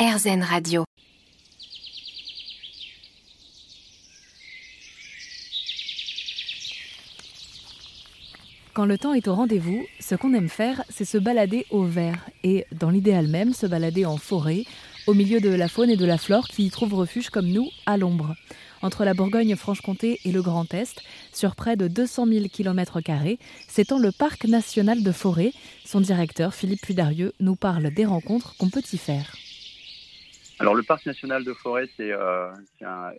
RZN Radio. Quand le temps est au rendez-vous, ce qu'on aime faire, c'est se balader au vert et, dans l'idéal même, se balader en forêt, au milieu de la faune et de la flore qui y trouvent refuge comme nous à l'ombre. Entre la Bourgogne-Franche-Comté et le Grand Est, sur près de 200 000 km, s'étend le Parc national de forêt. Son directeur, Philippe Pudarieux, nous parle des rencontres qu'on peut y faire. Alors le Parc national de forêt, c'est euh, un,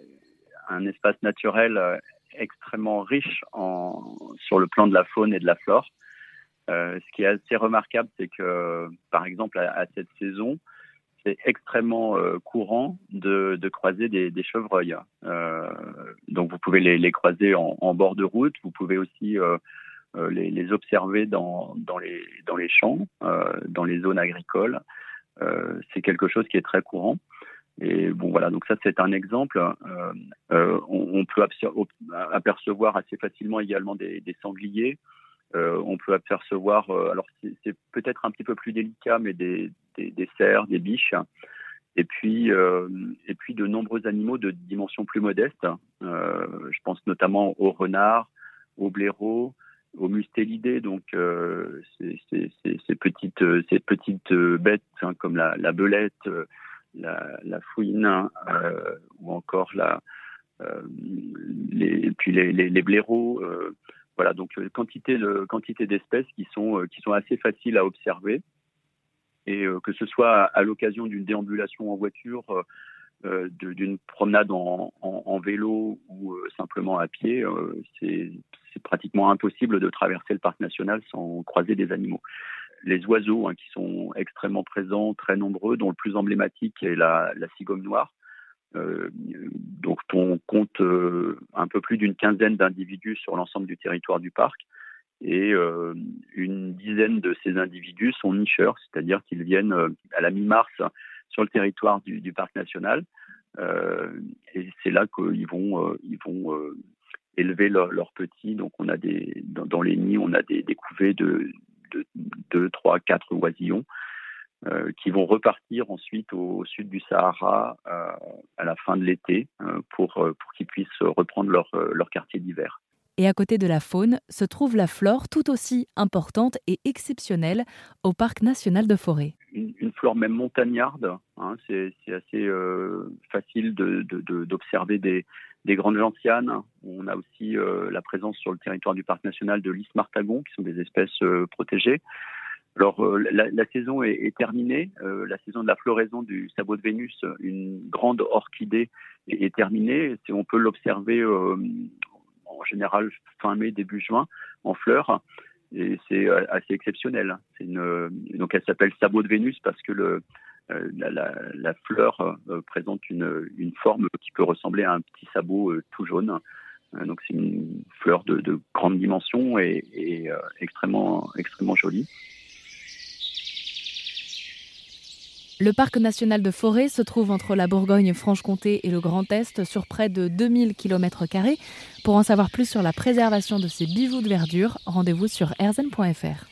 un, espace naturel euh, extrêmement riche en, sur le plan de la faune et de la flore. Euh, ce qui est assez remarquable, c'est que, par exemple, à, cette saison, c'est extrêmement euh, courant de, de, croiser des, des chevreuils. Euh, donc, vous pouvez les, les croiser en, en, bord de route. Vous pouvez aussi les, les, observer dans, dans, les, dans les champs, dans les zones agricoles. C'est quelque chose qui est très courant. Et bon, voilà, donc ça, c'est un exemple. On, on, peut apercevoir assez facilement également des, sangliers. Euh, on peut apercevoir, euh, alors c'est peut-être un petit peu plus délicat, mais des, des, cerfs, des biches, et puis euh, et puis de nombreux animaux de dimension plus modeste. je pense notamment aux renards, aux blaireaux, aux mustélidés, donc ces, ces, petites ces petites bêtes hein, comme la, la belette, la, la fouine ou encore la les, et puis les, les, les blaireaux. Voilà, donc euh, quantité de quantité d'espèces qui sont euh, qui sont assez faciles à observer et euh, que ce soit à, l'occasion d'une déambulation en voiture, d'une promenade en, vélo ou simplement à pied, c'est pratiquement impossible de traverser le parc national sans croiser des animaux. Les oiseaux hein, qui sont extrêmement présents, très nombreux, dont le plus emblématique est la, cigogne noire, euh, donc on compte euh, un peu plus d'une quinzaine d'individus sur l'ensemble du territoire du parc et euh, une dizaine de ces individus sont nicheurs, c'est-à-dire qu'ils viennent à la mi-mars sur le territoire du, parc national et c'est là qu'ils vont ils vont élever leurs petits. Donc on a des dans, les nids on a des, des couvées de, de 2, 3, 4 oisillons euh, qui vont repartir ensuite au, sud du Sahara euh, à la fin de l'été euh, pour, pour qu'ils puissent reprendre leur, leur quartier d'hiver. Et à côté de la faune se trouve la flore tout aussi importante et exceptionnelle au parc national de forêt. Une, une flore même montagnarde, hein, c'est assez euh, facile d'observer de, de, des, des, grandes gentianes. On a aussi euh, la présence sur le territoire du parc national de l'Is martagon, qui sont des espèces euh, protégées. Alors euh, la, la, saison est, est terminée, euh, la saison de la floraison du sabot de Vénus, une grande orchidée, est, est terminée. On peut l'observer en général fin mai, début juin en fleurs, et c'est euh, assez exceptionnel. Une, donc elle s'appelle sabot de Vénus parce que le, euh, la, la, la, fleur présente une, une, forme qui peut ressembler à un petit sabot tout jaune. donc c'est une fleur de, de grande dimension et, et extrêmement extrêmement jolie. Le parc national de forêt se trouve entre la Bourgogne-Franche-Comté et le Grand Est sur près de 2000 km. Pour en savoir plus sur la préservation de ces bijoux de verdure, rendez-vous sur erzen.fr.